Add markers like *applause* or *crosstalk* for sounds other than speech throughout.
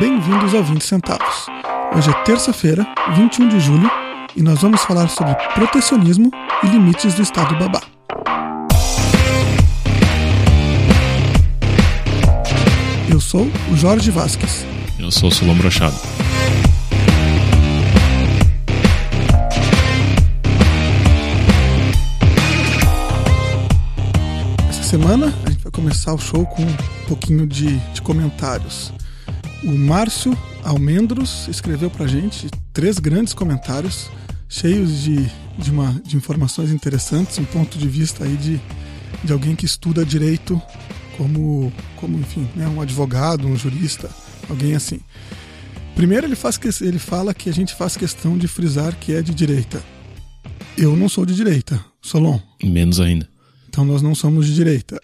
Bem-vindos ao 20 Centavos. Hoje é terça-feira, 21 de julho, e nós vamos falar sobre protecionismo e limites do Estado Babá. Eu sou o Jorge Vasques. Eu sou o Solon Brochado. Essa semana a gente vai começar o show com um pouquinho de, de comentários. O Márcio Almendros escreveu pra gente três grandes comentários, cheios de, de, uma, de informações interessantes, um ponto de vista aí de, de alguém que estuda direito como, como enfim, né, um advogado, um jurista, alguém assim. Primeiro ele, faz, ele fala que a gente faz questão de frisar que é de direita. Eu não sou de direita, Solon. Menos ainda. Então nós não somos de direita.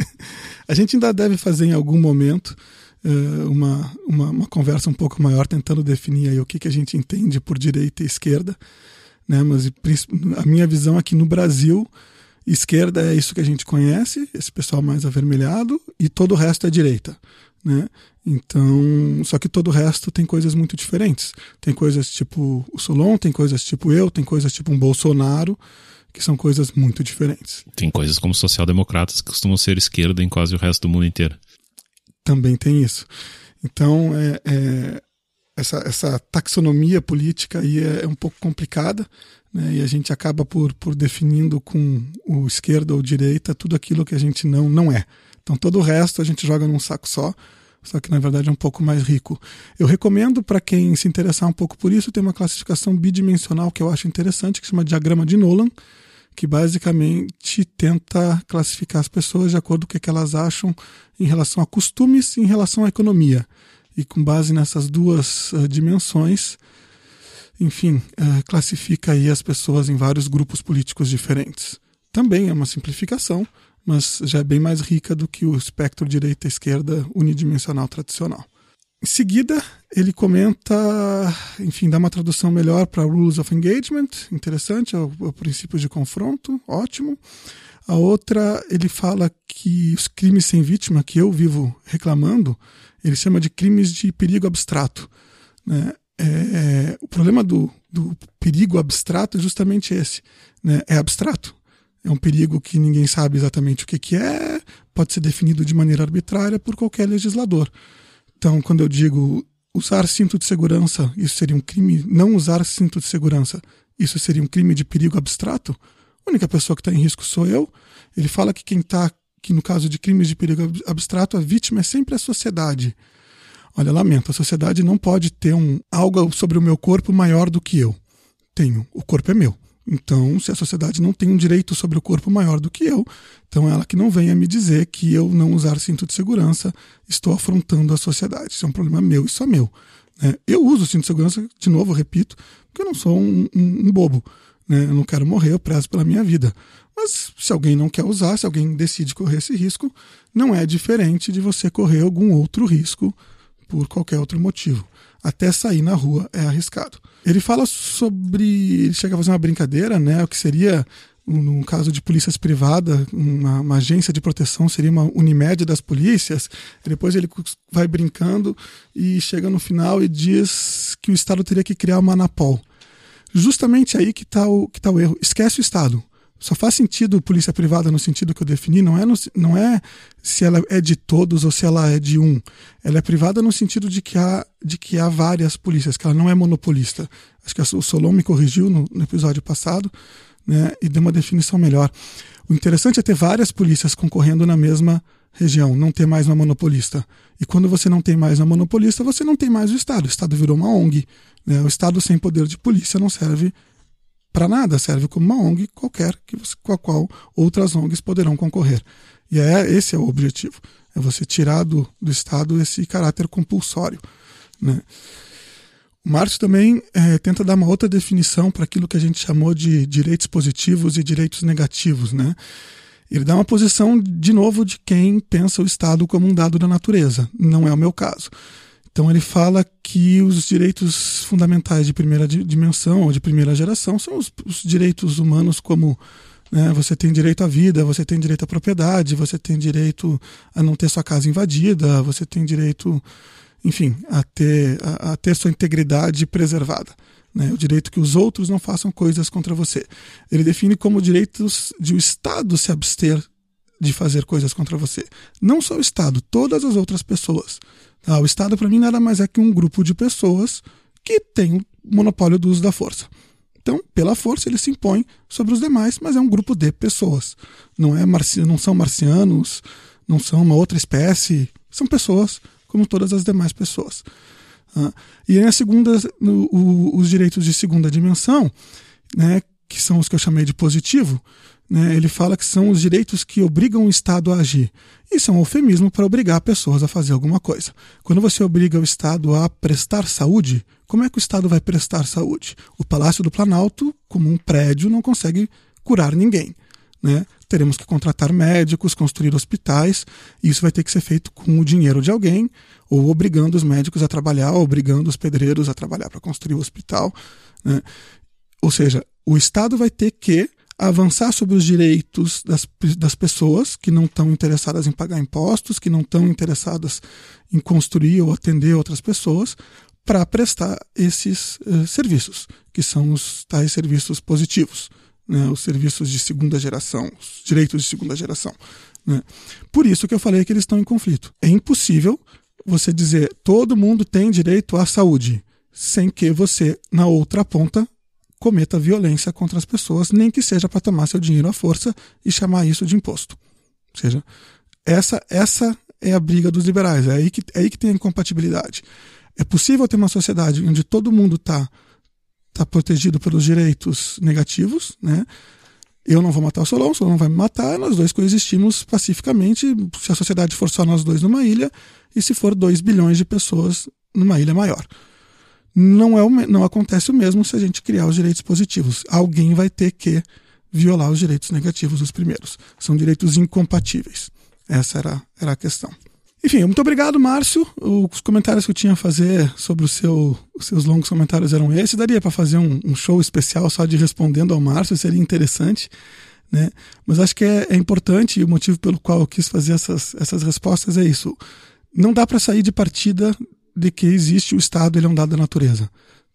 *laughs* a gente ainda deve fazer em algum momento uh, uma, uma, uma, conversa um pouco maior, tentando definir aí o que, que a gente entende por direita e esquerda. Né? Mas a minha visão aqui no Brasil, esquerda é isso que a gente conhece, esse pessoal mais avermelhado, e todo o resto é direita. Né? Então, só que todo o resto tem coisas muito diferentes. Tem coisas tipo o Solon, tem coisas tipo eu, tem coisas tipo um Bolsonaro, que são coisas muito diferentes. Tem coisas como social-democratas que costumam ser esquerda em quase o resto do mundo inteiro. Também tem isso. Então, é, é essa, essa taxonomia política aí é, é um pouco complicada, né? e a gente acaba por, por definindo com o esquerda ou direita tudo aquilo que a gente não, não é. Então, todo o resto a gente joga num saco só só que na verdade é um pouco mais rico. Eu recomendo para quem se interessar um pouco por isso, tem uma classificação bidimensional que eu acho interessante, que se chama diagrama de Nolan, que basicamente tenta classificar as pessoas de acordo com o que elas acham em relação a costumes e em relação à economia. E com base nessas duas uh, dimensões, enfim, uh, classifica aí as pessoas em vários grupos políticos diferentes. Também é uma simplificação, mas já é bem mais rica do que o espectro direita-esquerda unidimensional tradicional. Em seguida, ele comenta, enfim, dá uma tradução melhor para Rules of Engagement, interessante, é o, é o princípio de confronto, ótimo. A outra, ele fala que os crimes sem vítima, que eu vivo reclamando, ele chama de crimes de perigo abstrato. Né? É, é, o problema do, do perigo abstrato é justamente esse. Né? É abstrato, é um perigo que ninguém sabe exatamente o que, que é, pode ser definido de maneira arbitrária por qualquer legislador. Então, quando eu digo usar cinto de segurança, isso seria um crime. Não usar cinto de segurança, isso seria um crime de perigo abstrato. A única pessoa que está em risco sou eu. Ele fala que quem está, que no caso de crimes de perigo abstrato, a vítima é sempre a sociedade. Olha, lamento, a sociedade não pode ter um, algo sobre o meu corpo maior do que eu. Tenho, o corpo é meu. Então, se a sociedade não tem um direito sobre o corpo maior do que eu, então ela que não venha me dizer que eu não usar cinto de segurança estou afrontando a sociedade. Isso é um problema meu e só meu. Né? Eu uso cinto de segurança, de novo, repito, porque eu não sou um, um, um bobo. Né? Eu não quero morrer, eu prezo pela minha vida. Mas se alguém não quer usar, se alguém decide correr esse risco, não é diferente de você correr algum outro risco por qualquer outro motivo. Até sair na rua é arriscado. Ele fala sobre. Ele chega a fazer uma brincadeira, né? O que seria, no caso de polícias privadas, uma, uma agência de proteção seria uma Unimed das polícias. Depois ele vai brincando e chega no final e diz que o Estado teria que criar uma Anapol. Justamente aí que está o, que tá o erro. Esquece o Estado. Só faz sentido polícia privada no sentido que eu defini, não é, no, não é se ela é de todos ou se ela é de um. Ela é privada no sentido de que há, de que há várias polícias, que ela não é monopolista. Acho que o Solon me corrigiu no, no episódio passado né, e deu uma definição melhor. O interessante é ter várias polícias concorrendo na mesma região, não ter mais uma monopolista. E quando você não tem mais uma monopolista, você não tem mais o Estado. O Estado virou uma ONG. Né? O Estado sem poder de polícia não serve para nada, serve como uma ONG qualquer que você, com a qual outras ONGs poderão concorrer. E é esse é o objetivo, é você tirar do, do Estado esse caráter compulsório. Né? O Márcio também é, tenta dar uma outra definição para aquilo que a gente chamou de direitos positivos e direitos negativos. Né? Ele dá uma posição, de novo, de quem pensa o Estado como um dado da natureza. Não é o meu caso. Então ele fala que os direitos fundamentais de primeira dimensão ou de primeira geração são os, os direitos humanos como né, você tem direito à vida, você tem direito à propriedade, você tem direito a não ter sua casa invadida, você tem direito, enfim, a ter, a, a ter sua integridade preservada. Né? O direito que os outros não façam coisas contra você. Ele define como direitos de o Estado se abster de fazer coisas contra você. Não só o Estado, todas as outras pessoas. Tá? O Estado, para mim, nada mais é que um grupo de pessoas que tem o monopólio do uso da força. Então, pela força, ele se impõe sobre os demais, mas é um grupo de pessoas. Não, é marci não são marcianos, não são uma outra espécie, são pessoas como todas as demais pessoas. Ah, e aí, a segunda, o, os direitos de segunda dimensão, né, que são os que eu chamei de positivo, né, ele fala que são os direitos que obrigam o Estado a agir. Isso é um eufemismo para obrigar pessoas a fazer alguma coisa. Quando você obriga o Estado a prestar saúde, como é que o Estado vai prestar saúde? O Palácio do Planalto, como um prédio, não consegue curar ninguém. Né? Teremos que contratar médicos, construir hospitais, e isso vai ter que ser feito com o dinheiro de alguém, ou obrigando os médicos a trabalhar, ou obrigando os pedreiros a trabalhar para construir o hospital. Né? Ou seja, o Estado vai ter que avançar sobre os direitos das, das pessoas que não estão interessadas em pagar impostos, que não estão interessadas em construir ou atender outras pessoas, para prestar esses uh, serviços, que são os tais serviços positivos né, os serviços de segunda geração, os direitos de segunda geração. Né? Por isso que eu falei que eles estão em conflito. É impossível você dizer todo mundo tem direito à saúde, sem que você, na outra ponta, cometa violência contra as pessoas, nem que seja para tomar seu dinheiro à força e chamar isso de imposto. Ou seja, essa, essa é a briga dos liberais, é aí que, é aí que tem a incompatibilidade. É possível ter uma sociedade onde todo mundo está está protegido pelos direitos negativos, né? Eu não vou matar o Solon, o Solon vai me matar, nós dois coexistimos pacificamente, se a sociedade for só nós dois numa ilha, e se for 2 bilhões de pessoas numa ilha maior. Não, é o, não acontece o mesmo se a gente criar os direitos positivos. Alguém vai ter que violar os direitos negativos, os primeiros. São direitos incompatíveis. Essa era, era a questão. Enfim, muito obrigado, Márcio. Os comentários que eu tinha a fazer sobre o seu, os seus longos comentários eram esses. Daria para fazer um, um, show especial só de respondendo ao Márcio, seria interessante. Né? Mas acho que é, é importante e o motivo pelo qual eu quis fazer essas, essas respostas é isso. Não dá para sair de partida de que existe o Estado, ele é um dado da natureza.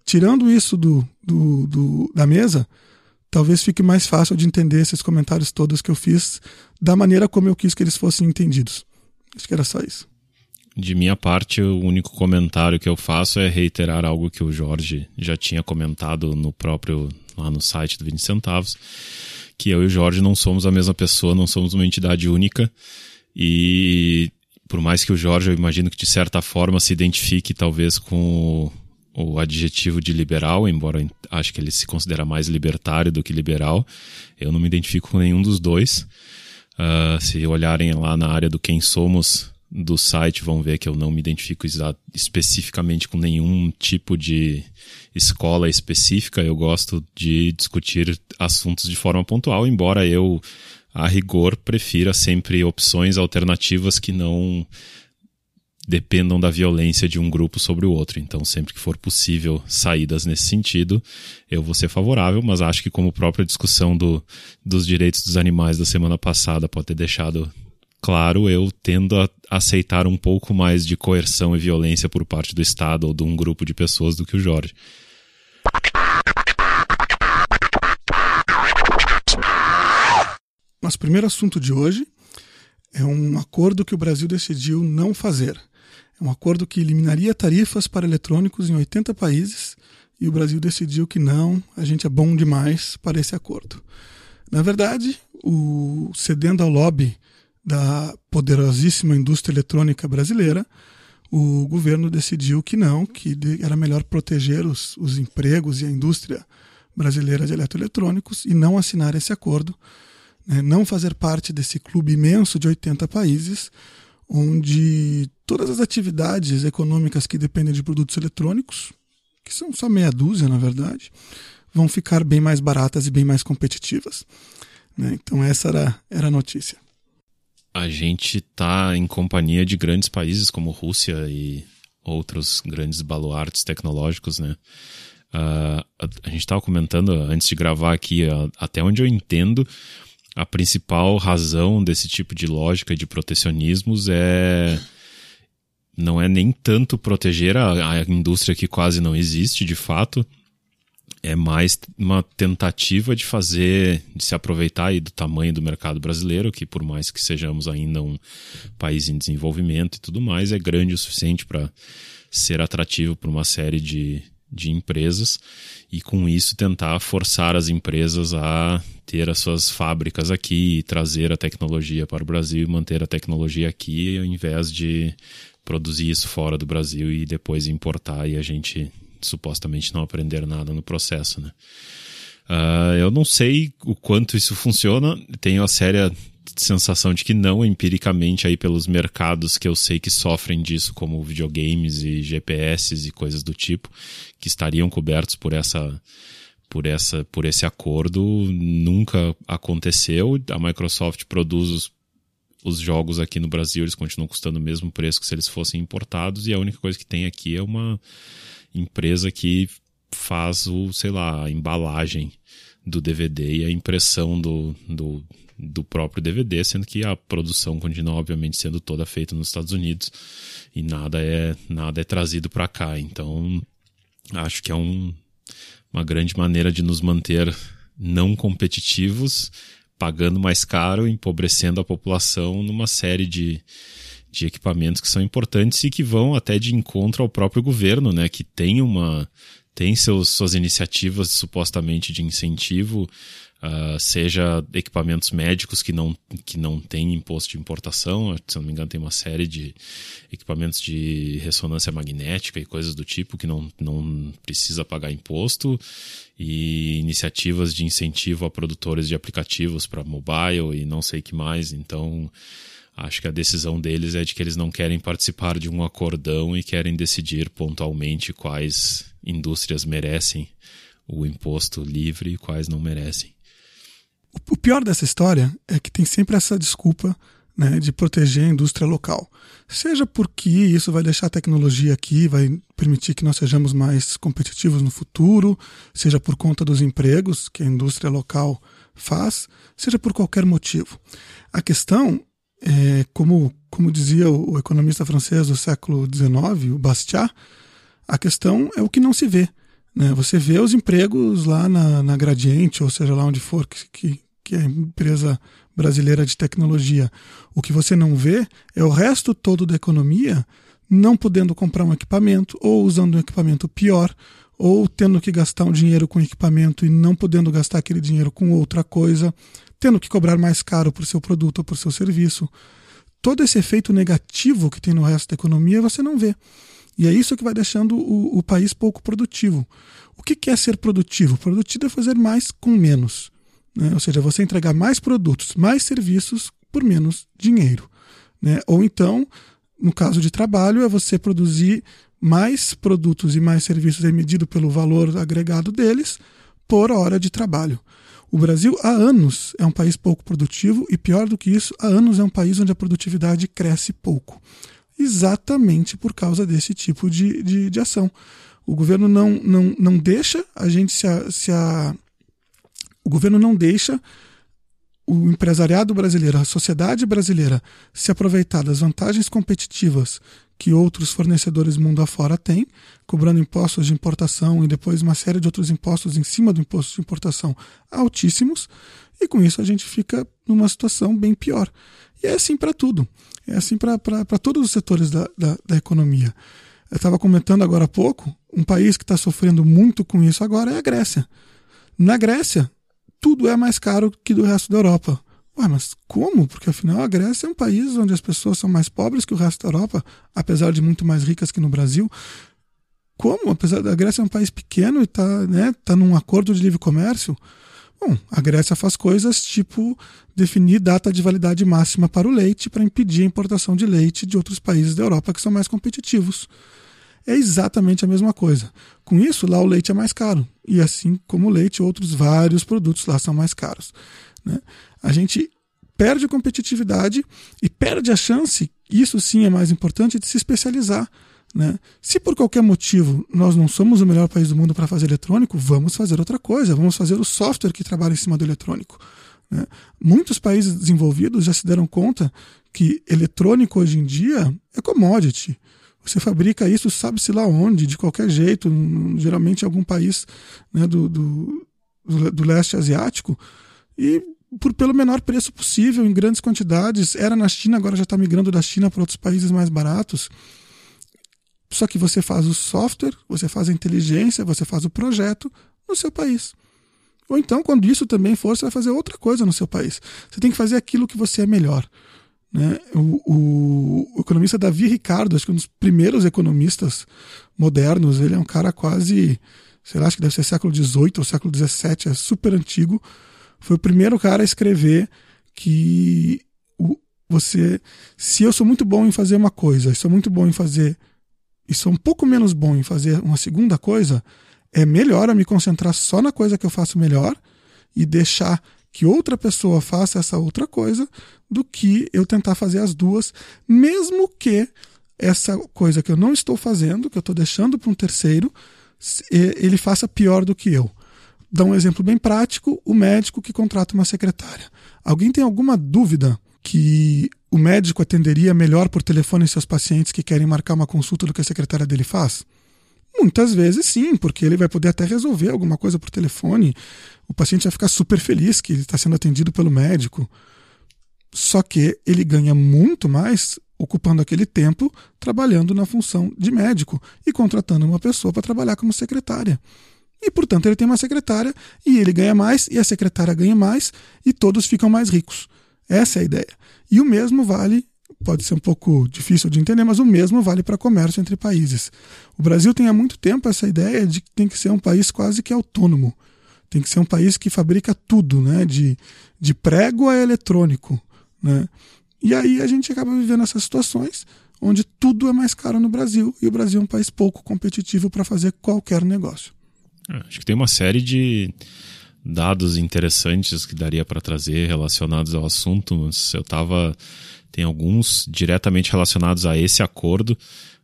Tirando isso do, do, do, da mesa, talvez fique mais fácil de entender esses comentários todos que eu fiz da maneira como eu quis que eles fossem entendidos. Acho que era só isso. De minha parte, o único comentário que eu faço é reiterar algo que o Jorge já tinha comentado no próprio lá no site do 20 centavos, que eu e o Jorge não somos a mesma pessoa, não somos uma entidade única e por mais que o Jorge, eu imagino que de certa forma se identifique talvez com o, o adjetivo de liberal, embora acho que ele se considera mais libertário do que liberal, eu não me identifico com nenhum dos dois. Uh, se olharem lá na área do quem somos do site, vão ver que eu não me identifico especificamente com nenhum tipo de escola específica. Eu gosto de discutir assuntos de forma pontual, embora eu, a rigor, prefira sempre opções alternativas que não dependam da violência de um grupo sobre o outro. Então, sempre que for possível saídas nesse sentido, eu vou ser favorável, mas acho que como a própria discussão do, dos direitos dos animais da semana passada pode ter deixado claro, eu tendo a aceitar um pouco mais de coerção e violência por parte do Estado ou de um grupo de pessoas do que o Jorge. Nosso primeiro assunto de hoje é um acordo que o Brasil decidiu não fazer. É um acordo que eliminaria tarifas para eletrônicos em 80 países e o Brasil decidiu que não, a gente é bom demais para esse acordo. Na verdade, o, cedendo ao lobby da poderosíssima indústria eletrônica brasileira, o governo decidiu que não, que era melhor proteger os, os empregos e a indústria brasileira de eletroeletrônicos e não assinar esse acordo, né, não fazer parte desse clube imenso de 80 países, onde todas as atividades econômicas que dependem de produtos eletrônicos, que são só meia dúzia, na verdade, vão ficar bem mais baratas e bem mais competitivas. Né? Então, essa era, era a notícia. A gente está em companhia de grandes países como Rússia e outros grandes baluartes tecnológicos, né? Uh, a, a, gente estava comentando antes de gravar aqui, uh, até onde eu entendo, a principal razão desse tipo de lógica de protecionismos é não é nem tanto proteger a, a indústria que quase não existe, de fato, é mais uma tentativa de fazer, de se aproveitar do tamanho do mercado brasileiro, que por mais que sejamos ainda um país em desenvolvimento e tudo mais, é grande o suficiente para ser atrativo para uma série de, de empresas e com isso tentar forçar as empresas a ter as suas fábricas aqui e trazer a tecnologia para o Brasil e manter a tecnologia aqui ao invés de produzir isso fora do Brasil e depois importar e a gente supostamente não aprender nada no processo, né? Uh, eu não sei o quanto isso funciona, tenho a séria sensação de que não, empiricamente, aí pelos mercados que eu sei que sofrem disso, como videogames e GPS e coisas do tipo, que estariam cobertos por essa por essa por esse acordo nunca aconteceu. A Microsoft produz os, os jogos aqui no Brasil, eles continuam custando o mesmo preço que se eles fossem importados e a única coisa que tem aqui é uma empresa que faz o, sei lá, a embalagem do DVD e a impressão do, do, do próprio DVD, sendo que a produção continua, obviamente, sendo toda feita nos Estados Unidos e nada é, nada é trazido para cá. Então, acho que é um, uma grande maneira de nos manter não competitivos, pagando mais caro, empobrecendo a população numa série de, de equipamentos que são importantes e que vão até de encontro ao próprio governo, né, que tem uma tem seus, suas iniciativas supostamente de incentivo, uh, seja equipamentos médicos que não, que não têm imposto de importação, se não me engano tem uma série de equipamentos de ressonância magnética e coisas do tipo que não, não precisa pagar imposto, e iniciativas de incentivo a produtores de aplicativos para mobile e não sei que mais, então Acho que a decisão deles é de que eles não querem participar de um acordão e querem decidir pontualmente quais indústrias merecem o imposto livre e quais não merecem. O pior dessa história é que tem sempre essa desculpa né, de proteger a indústria local. Seja porque isso vai deixar a tecnologia aqui, vai permitir que nós sejamos mais competitivos no futuro, seja por conta dos empregos que a indústria local faz, seja por qualquer motivo. A questão é, como, como dizia o, economista francês do século XIX, o Bastiat, a questão é o que não se vê. Né? Você vê os empregos lá na, na Gradiente, ou seja, lá onde for, que, que, que é a empresa brasileira de tecnologia. O que você não vê é o resto todo da economia não podendo comprar um equipamento, ou usando um equipamento pior, ou tendo que gastar um dinheiro com equipamento e não podendo gastar aquele dinheiro com outra coisa tendo que cobrar mais caro por seu produto ou por seu serviço. Todo esse efeito negativo que tem no resto da economia você não vê. E é isso que vai deixando o, o país pouco produtivo. O que, que é ser produtivo? Produtivo é fazer mais com menos. Né? Ou seja, você entregar mais produtos, mais serviços por menos dinheiro. Né? Ou então, no caso de trabalho, é você produzir mais produtos e mais serviços é medido pelo valor agregado deles por hora de trabalho. O Brasil, há anos, é um país pouco produtivo e, pior do que isso, há anos é um país onde a produtividade cresce pouco. Exatamente por causa desse tipo de, de, de ação. O governo não, não, não deixa a gente se, a, se a, o governo não deixa o empresariado brasileiro, a sociedade brasileira se aproveitar das vantagens competitivas que outros fornecedores mundo afora têm, cobrando impostos de importação e depois uma série de outros impostos em cima do imposto de importação altíssimos, e com isso a gente fica numa situação bem pior. E é assim para tudo, é assim para todos os setores da, da, da economia. Eu estava comentando agora há pouco, um país que está sofrendo muito com isso agora é a Grécia. Na Grécia, tudo é mais caro que do resto da Europa. Ué, mas como? Porque afinal a Grécia é um país onde as pessoas são mais pobres que o resto da Europa, apesar de muito mais ricas que no Brasil. Como? Apesar da Grécia é um país pequeno e está né, tá num acordo de livre comércio. Bom, a Grécia faz coisas tipo definir data de validade máxima para o leite para impedir a importação de leite de outros países da Europa que são mais competitivos. É exatamente a mesma coisa. Com isso, lá o leite é mais caro. E assim como o leite, outros vários produtos lá são mais caros. Né? A gente perde competitividade e perde a chance, isso sim é mais importante, de se especializar. Né? Se por qualquer motivo nós não somos o melhor país do mundo para fazer eletrônico, vamos fazer outra coisa, vamos fazer o software que trabalha em cima do eletrônico. Né? Muitos países desenvolvidos já se deram conta que eletrônico hoje em dia é commodity. Você fabrica isso, sabe-se lá onde, de qualquer jeito, geralmente em algum país né, do, do, do leste asiático, e por pelo menor preço possível, em grandes quantidades. Era na China, agora já está migrando da China para outros países mais baratos. Só que você faz o software, você faz a inteligência, você faz o projeto no seu país. Ou então, quando isso também for, você vai fazer outra coisa no seu país. Você tem que fazer aquilo que você é melhor. Né? O, o, economista Davi Ricardo, acho que um dos primeiros economistas modernos, ele é um cara quase, sei lá, acho que deve ser século XVIII ou século XVII, é super antigo. Foi o primeiro cara a escrever que o, você, se eu sou muito bom em fazer uma coisa, sou muito bom em fazer e sou um pouco menos bom em fazer uma segunda coisa, é melhor eu me concentrar só na coisa que eu faço melhor e deixar que outra pessoa faça essa outra coisa do que eu tentar fazer as duas, mesmo que essa coisa que eu não estou fazendo, que eu estou deixando para um terceiro, ele faça pior do que eu. Dá um exemplo bem prático: o médico que contrata uma secretária. Alguém tem alguma dúvida que o médico atenderia melhor por telefone seus pacientes que querem marcar uma consulta do que a secretária dele faz? Muitas vezes sim, porque ele vai poder até resolver alguma coisa por telefone. O paciente vai ficar super feliz que ele está sendo atendido pelo médico. Só que ele ganha muito mais ocupando aquele tempo trabalhando na função de médico e contratando uma pessoa para trabalhar como secretária. E, portanto, ele tem uma secretária e ele ganha mais e a secretária ganha mais e todos ficam mais ricos. Essa é a ideia. E o mesmo vale, pode ser um pouco difícil de entender, mas o mesmo vale para comércio entre países. O Brasil tem há muito tempo essa ideia de que tem que ser um país quase que autônomo. Tem que ser um país que fabrica tudo, né? de, de prego a eletrônico. Né? E aí a gente acaba vivendo essas situações onde tudo é mais caro no Brasil e o Brasil é um país pouco competitivo para fazer qualquer negócio. É, acho que tem uma série de dados interessantes que daria para trazer relacionados ao assunto. Mas eu estava tem alguns diretamente relacionados a esse acordo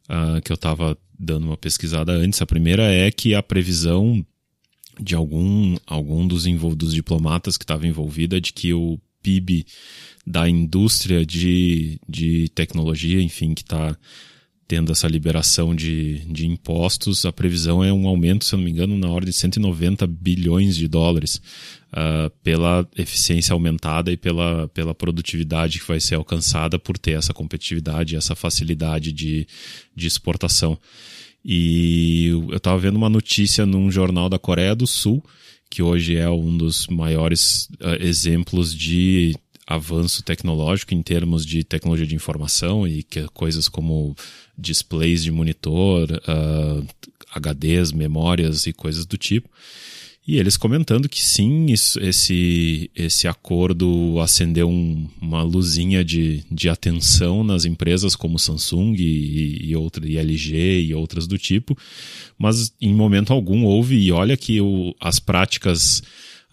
uh, que eu estava dando uma pesquisada antes. A primeira é que a previsão de algum algum dos, dos diplomatas que estava envolvida de que o PIB da indústria de, de tecnologia, enfim, que está tendo essa liberação de, de impostos, a previsão é um aumento, se eu não me engano, na ordem de 190 bilhões de dólares uh, pela eficiência aumentada e pela, pela produtividade que vai ser alcançada por ter essa competitividade, essa facilidade de, de exportação. E eu estava vendo uma notícia num jornal da Coreia do Sul, que hoje é um dos maiores uh, exemplos de avanço tecnológico em termos de tecnologia de informação e que coisas como displays de monitor, uh, ah, HDs, memórias e coisas do tipo. E eles comentando que sim, isso, esse, esse acordo acendeu um, uma luzinha de, de atenção nas empresas como Samsung e, e, outra, e LG e outras do tipo, mas em momento algum houve, e olha que o, as práticas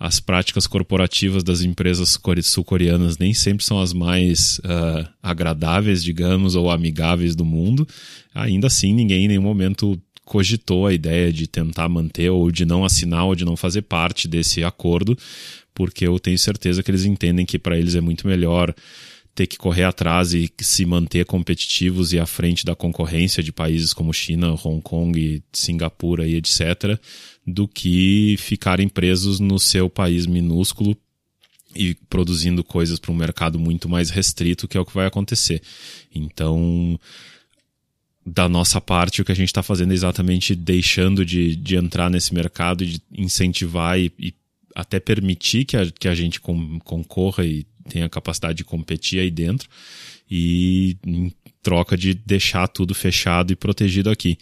as práticas corporativas das empresas sul-coreanas nem sempre são as mais uh, agradáveis, digamos, ou amigáveis do mundo. Ainda assim, ninguém em nenhum momento cogitou a ideia de tentar manter ou de não assinar ou de não fazer parte desse acordo, porque eu tenho certeza que eles entendem que para eles é muito melhor ter que correr atrás e se manter competitivos e à frente da concorrência de países como China, Hong Kong, Singapura e etc do que ficarem presos no seu país minúsculo e produzindo coisas para um mercado muito mais restrito, que é o que vai acontecer. Então, da nossa parte, o que a gente está fazendo é exatamente deixando de, de entrar nesse mercado, de incentivar e, e até permitir que a, que a gente com, concorra e tenha capacidade de competir aí dentro, e em troca de deixar tudo fechado e protegido aqui.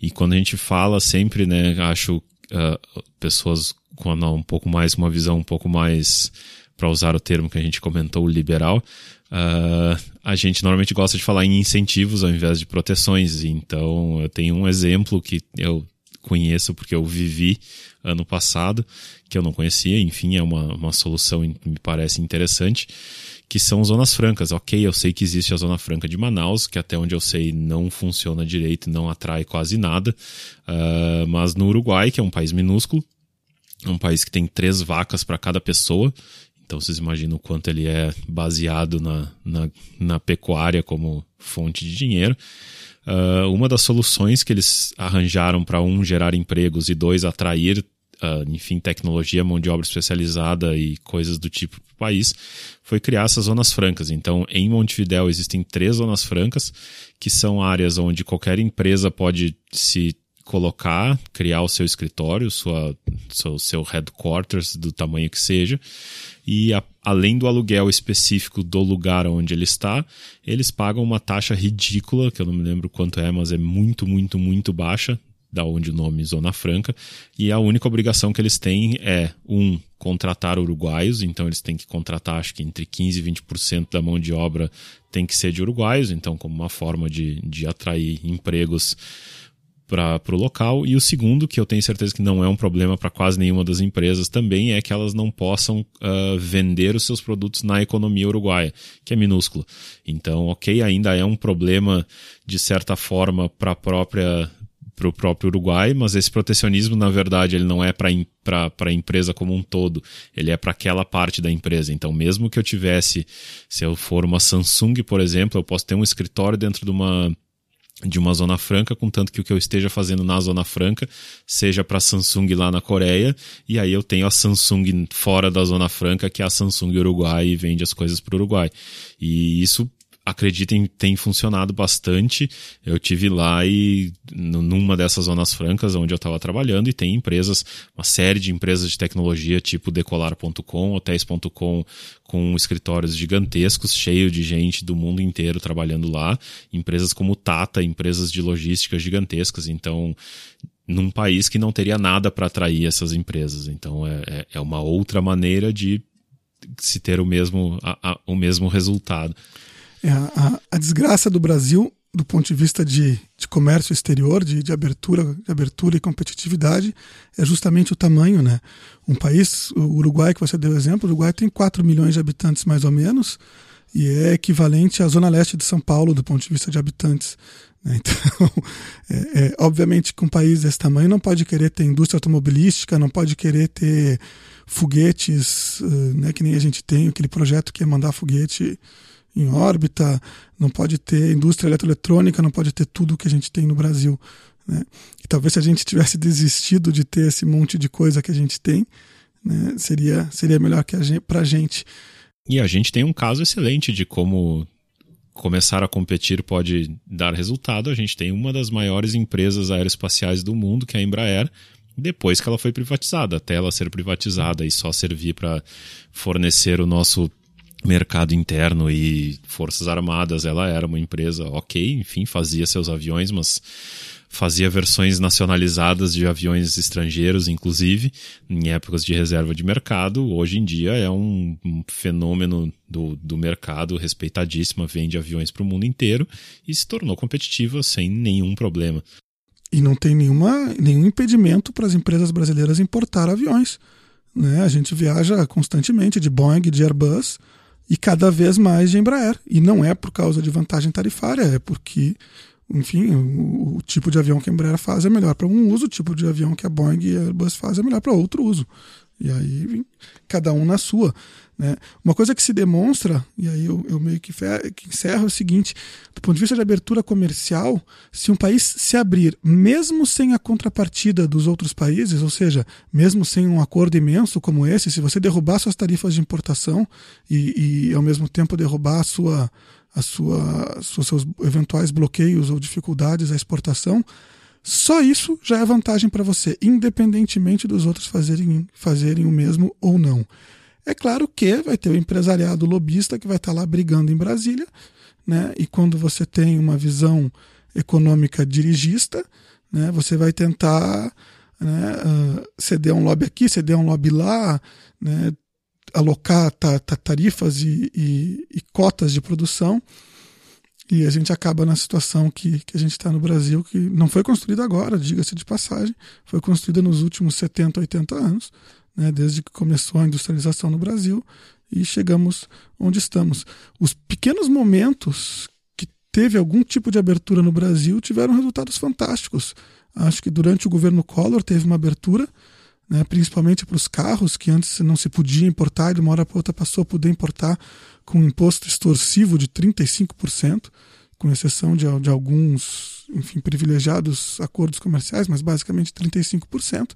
E quando a gente fala sempre, né, acho uh, pessoas com um pouco mais, uma visão um pouco mais, para usar o termo que a gente comentou, liberal, uh, a gente normalmente gosta de falar em incentivos ao invés de proteções. Então, eu tenho um exemplo que eu conheço porque eu vivi ano passado, que eu não conhecia, enfim, é uma, uma solução que me parece interessante, que são zonas francas. Ok, eu sei que existe a Zona Franca de Manaus, que até onde eu sei não funciona direito, não atrai quase nada, uh, mas no Uruguai, que é um país minúsculo, é um país que tem três vacas para cada pessoa, Então vocês imaginam o quanto ele é baseado na, na, na pecuária como fonte de dinheiro. Uh, uma das soluções que eles arranjaram para um gerar empregos e dois atrair uh, enfim, tecnologia, mão de obra especializada e coisas do tipo para o país, foi criar essas zonas francas. Então, em Montevidéu existem três zonas francas, que são áreas onde qualquer empresa pode se colocar, criar o seu escritório, sua, seu, seu headquarters, do tamanho que seja, e a, além do aluguel específico do lugar onde ele está, eles pagam uma taxa ridícula, que eu não me lembro quanto é, mas é muito, muito, muito baixa, da onde o nome Zona Franca, e a única obrigação que eles têm é, um, contratar uruguaios, então eles têm que contratar, acho que entre 15% e 20% da mão de obra tem que ser de uruguaios, então como uma forma de, de atrair empregos para o local. E o segundo, que eu tenho certeza que não é um problema para quase nenhuma das empresas também, é que elas não possam uh, vender os seus produtos na economia uruguaia, que é minúscula. Então, ok, ainda é um problema de certa forma para a própria para o próprio Uruguai, mas esse protecionismo, na verdade, ele não é para a empresa como um todo, ele é para aquela parte da empresa. Então, mesmo que eu tivesse, se eu for uma Samsung, por exemplo, eu posso ter um escritório dentro de uma de uma zona franca, contanto que o que eu esteja fazendo na zona franca seja para Samsung lá na Coreia, e aí eu tenho a Samsung fora da zona franca, que é a Samsung Uruguai e vende as coisas para o Uruguai. E isso acreditem, tem funcionado bastante. Eu tive lá e numa dessas zonas francas onde eu estava trabalhando e tem empresas, uma série de empresas de tecnologia tipo decolar.com, hotéis.com com escritórios gigantescos, cheio de gente do mundo inteiro trabalhando lá, empresas como Tata, empresas de logística gigantescas, então num país que não teria nada para atrair essas empresas. Então é, é, é uma outra maneira de se ter o mesmo, a, a, o mesmo resultado. É, a, a, desgraça do Brasil, do ponto de vista de, de comércio exterior, de, de, abertura, de abertura e competitividade, é justamente o tamanho. Né? Um país, o Uruguai, que você deu exemplo, o Uruguai tem 4 milhões de habitantes mais ou menos, e é equivalente à zona leste de São Paulo, do ponto de vista de habitantes. Né? *laughs* Então, é, é, obviamente que um país desse tamanho não pode querer ter indústria automobilística, não pode querer ter foguetes, né, que nem a gente tem, aquele projeto que é mandar foguete em órbita, não pode ter indústria eletroeletrônica, não pode ter tudo que a gente tem no Brasil. Né? E talvez se a gente tivesse desistido de ter esse monte de coisa que a gente tem, né, seria, seria melhor para a gente. E a gente tem um caso excelente de como começar a competir pode dar resultado. A gente tem uma das maiores empresas aeroespaciais do mundo, que é a Embraer, depois que ela foi privatizada. Até ela ser privatizada e só servir para fornecer o nosso mercado interno e forças armadas, ela era uma empresa ok, enfim, fazia seus aviões, mas fazia versões nacionalizadas de aviões estrangeiros, inclusive, em épocas de reserva de mercado. Hoje em dia é um, um fenômeno do, do mercado respeitadíssima, vende aviões para o mundo inteiro e se tornou competitiva sem nenhum problema. E não tem nenhuma, nenhum impedimento para as empresas brasileiras importar aviões. Né? A gente viaja constantemente de Boeing, de Airbus, e cada vez mais de Embraer. E não é por causa de vantagem tarifária, é porque, enfim, o, o tipo de avião que a Embraer faz é melhor para um uso, o tipo de avião que a Boeing e a Airbus faz é melhor para outro uso. E aí, cada um na sua. Né? Uma coisa que se demonstra, e aí eu, eu meio que, que encerro, é o seguinte: do ponto de vista de abertura comercial, se um país se abrir, mesmo sem a contrapartida dos outros países, ou seja, mesmo sem um acordo imenso como esse, se você derrubar suas tarifas de importação e, e ao mesmo tempo derrubar a sua, a sua, seus eventuais bloqueios ou dificuldades à exportação, só isso já é vantagem para você, independentemente dos outros fazerem, fazerem o mesmo ou não. É claro que vai ter o empresariado lobista que vai estar tá lá brigando em Brasília, né? E quando você tem uma visão econômica dirigista, né? Você vai tentar né, uh, ceder um lobby aqui, ceder um lobby lá, né? alocar ta, ta, tarifas e, e, e, cotas de produção. E a gente acaba na situação que, que a gente está no Brasil, que não foi construída agora, diga-se de passagem, foi construída nos últimos 70, 80 anos né, desde que começou a industrialização no Brasil e chegamos onde estamos. Os pequenos momentos que teve algum tipo de abertura no Brasil tiveram resultados fantásticos. Acho que durante o governo Collor teve uma abertura né, principalmente para os carros, que antes não se podia importar, e de uma hora para outra passou a poder importar com um imposto extorsivo de 35%, com exceção de, de alguns enfim, privilegiados acordos comerciais, mas basicamente 35%.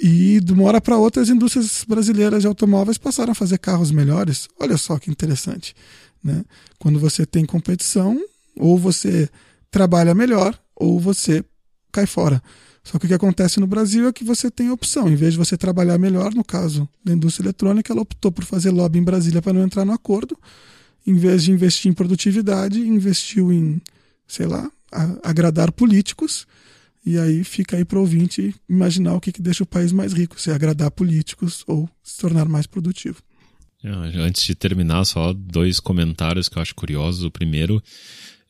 E de uma hora para outra as indústrias brasileiras de automóveis passaram a fazer carros melhores. Olha só que interessante. Né? Quando você tem competição, ou você trabalha melhor, ou você cai fora. Só que o que acontece no Brasil é que você tem opção. Em vez de você trabalhar melhor, no caso da indústria eletrônica, ela optou por fazer lobby em Brasília para não entrar no acordo. Em vez de investir em produtividade, investiu em, sei lá, agradar políticos. E aí fica aí para o ouvinte imaginar o que, que deixa o país mais rico, se é agradar políticos ou se tornar mais produtivo. É, antes de terminar, só dois comentários que eu acho curiosos. O primeiro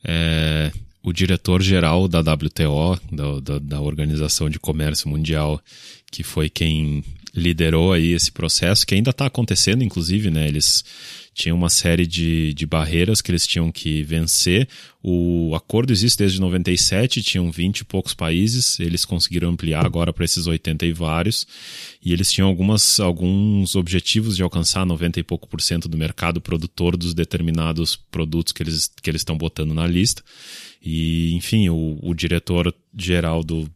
é o diretor-geral da WTO, da, da, da, Organização de Comércio Mundial, que foi quem liderou aí esse processo, que ainda está acontecendo, inclusive, né? Eles tinham uma série de, de barreiras que eles tinham que vencer. O acordo existe desde 97, tinham 20 e poucos países, eles conseguiram ampliar agora para esses 80 e vários, e eles tinham algumas, alguns objetivos de alcançar 90 e pouco por cento do mercado produtor dos determinados produtos que eles que eles estão botando na lista. E, enfim, o, o diretor geral do,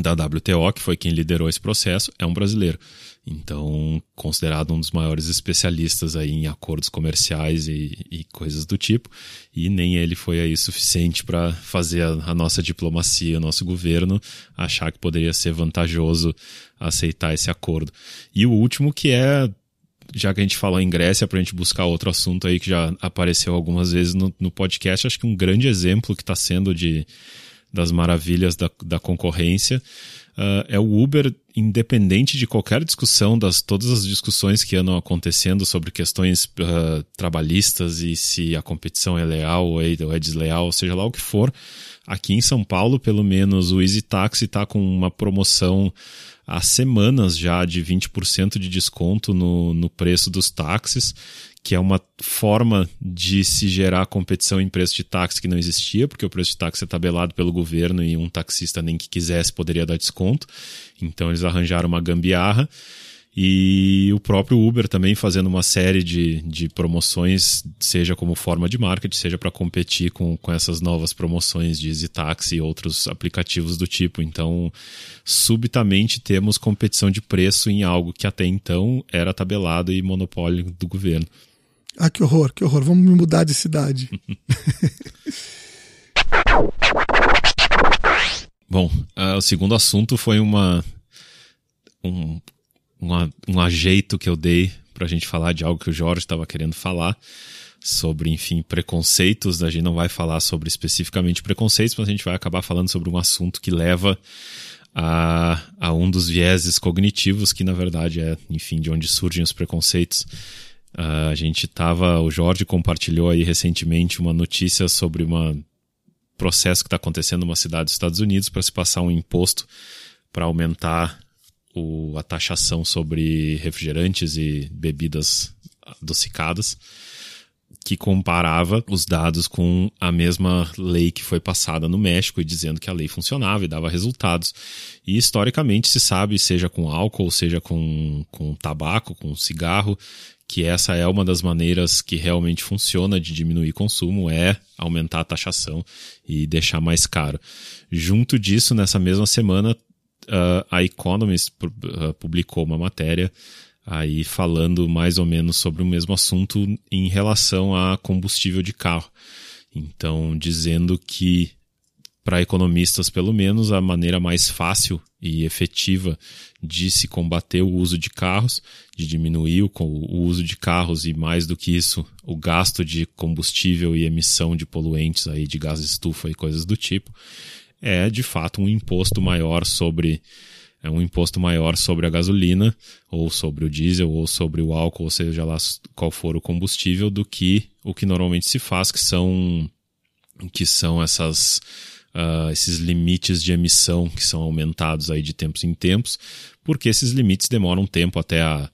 da WTO, que foi quem liderou esse processo, é um brasileiro. Então, considerado um dos maiores especialistas aí em acordos comerciais e, e coisas do tipo, e nem ele foi aí suficiente para fazer a, a, nossa diplomacia, o nosso governo achar que poderia ser vantajoso aceitar esse acordo. E o último que é já que a gente falou em Grécia, para a gente buscar outro assunto aí que já apareceu algumas vezes no, no podcast, acho que um grande exemplo que está sendo de das maravilhas da, da concorrência uh, é o Uber, independente de qualquer discussão, das todas as discussões que andam acontecendo sobre questões uh, trabalhistas e se a competição é leal ou é, ou é desleal, seja lá o que for. Aqui em São Paulo, pelo menos, o Easy Taxi está com uma promoção há semanas já de 20% de desconto no, no preço dos táxis, que é uma forma de se gerar competição em preço de táxi que não existia, porque o preço de táxi é tabelado pelo governo e um taxista nem que quisesse poderia dar desconto. Então eles arranjaram uma gambiarra. E o próprio Uber também fazendo uma série de, de promoções, seja como forma de marketing, seja para competir com, com essas novas promoções de Easy Taxi e outros aplicativos do tipo. Então, subitamente temos competição de preço em algo que até então era tabelado e monopólio do governo. Ah, que horror, que horror. Vamos me mudar de cidade. *laughs* Bom, uh, o segundo assunto foi uma um, um, um ajeito que eu dei para a gente falar de algo que o Jorge estava querendo falar sobre, enfim, preconceitos. A gente não vai falar sobre especificamente preconceitos, mas a gente vai acabar falando sobre um assunto que leva a, a um dos vieses cognitivos, que na verdade é, enfim, de onde surgem os preconceitos. Uh, a gente tava, o Jorge compartilhou aí recentemente uma notícia sobre um processo que está acontecendo numa cidade dos Estados Unidos para se passar um imposto para aumentar o, a taxação sobre refrigerantes e bebidas adocicadas, que comparava os dados com a mesma lei que foi passada no México e dizendo que a lei funcionava e dava resultados. E historicamente se sabe, seja com álcool, seja com, com tabaco, com cigarro, que essa é uma das maneiras que realmente funciona de diminuir consumo, é aumentar a taxação e deixar mais caro. Junto disso, nessa mesma semana, uh, a Economist uh, publicou uma matéria aí falando mais ou menos sobre o mesmo assunto em relação a combustível de carro. Então, dizendo que para economistas, pelo menos, a maneira mais fácil e efetiva de se combater o uso de carros, de diminuir o, o, uso de carros e mais do que isso, o gasto de combustível e emissão de poluentes aí de gás estufa e coisas do tipo, é de fato um imposto maior sobre é um imposto maior sobre a gasolina ou sobre o diesel ou sobre o álcool, ou seja lá qual for o combustível, do que o que normalmente se faz, que são que são essas uh, esses limites de emissão que são aumentados aí de tempos em tempos, porque esses limites demoram tempo até a,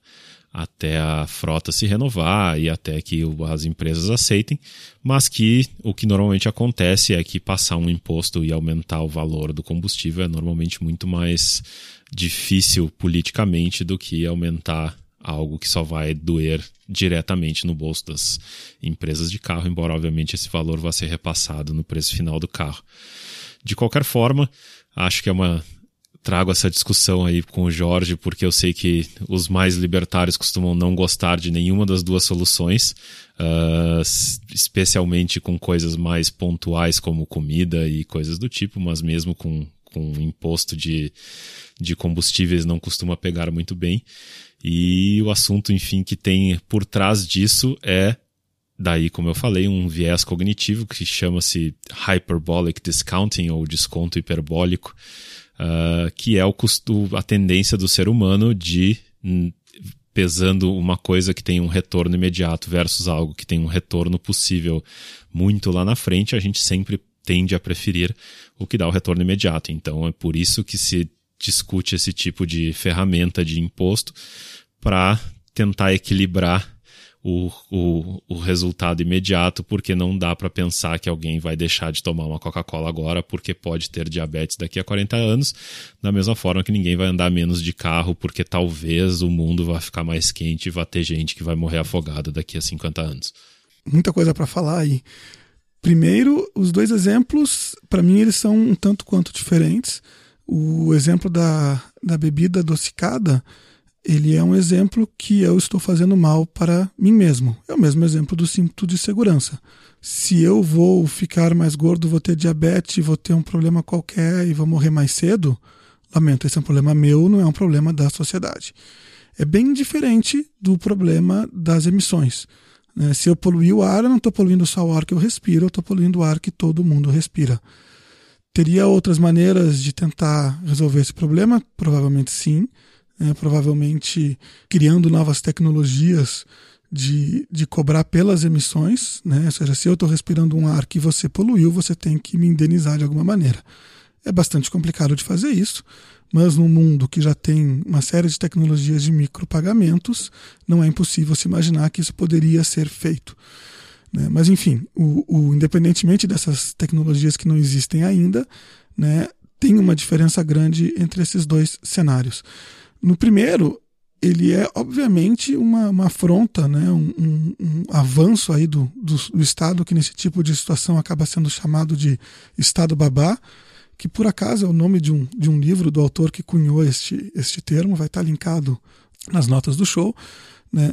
até a frota se renovar e até que as empresas aceitem, mas que o que normalmente acontece é que passar um imposto e aumentar o valor do combustível é normalmente muito mais difícil politicamente do que aumentar algo que só vai doer diretamente no bolso das empresas de carro, embora obviamente esse valor vá ser repassado no preço final do carro. De qualquer forma, acho que é uma trago essa discussão aí com o Jorge, porque eu sei que os mais libertários costumam não gostar de nenhuma das duas soluções, uh, especialmente com coisas mais pontuais como comida e coisas do tipo, mas mesmo com, com imposto de, de combustíveis não costuma pegar muito bem. E o assunto, enfim, que tem por trás disso é daí, como eu falei, um viés cognitivo que chama-se hyperbolic discounting ou desconto hiperbólico, uh, que é o a tendência do ser humano de hum, pesando uma coisa que tem um retorno imediato versus algo que tem um retorno possível muito lá na frente, a gente sempre tende a preferir o que dá o retorno imediato. Então é por isso que se discute esse tipo de ferramenta de imposto para tentar equilibrar o, o, o resultado imediato, porque não dá para pensar que alguém vai deixar de tomar uma Coca-Cola agora porque pode ter diabetes daqui a 40 anos, da mesma forma que ninguém vai andar menos de carro porque talvez o mundo vá ficar mais quente e vai ter gente que vai morrer afogada daqui a 50 anos. Muita coisa para falar aí. Primeiro, os dois exemplos, para mim, eles são um tanto quanto diferentes. O exemplo da, da bebida adocicada ele é um exemplo que eu estou fazendo mal para mim mesmo. É o mesmo exemplo do cinto de segurança. Se eu vou ficar mais gordo, vou ter diabetes, vou ter um problema qualquer e vou morrer mais cedo, lamento, esse é um problema meu, não é um problema da sociedade. É bem diferente do problema das emissões. Né? Se eu poluir o ar, eu não estou poluindo só o ar que eu respiro, eu estou poluindo o ar que todo mundo respira. Teria outras maneiras de tentar resolver esse problema? Provavelmente sim é, provavelmente criando novas tecnologias de, de cobrar pelas emissões, né? ou seja, se eu estou respirando um ar que você poluiu, você tem que me indenizar de alguma maneira. É bastante complicado de fazer isso, mas num mundo que já tem uma série de tecnologias de micropagamentos, não é impossível se imaginar que isso poderia ser feito. Né? Mas, enfim, o, o, independentemente dessas tecnologias que não existem ainda, né, tem uma diferença grande entre esses dois cenários. No primeiro, ele é obviamente uma, uma afronta, né? um, um, um avanço aí do, do, do, Estado, que nesse tipo de situação acaba sendo chamado de Estado babá, que por acaso é o nome de um, de um livro do autor que cunhou este, este termo, vai estar linkado nas notas do show, né?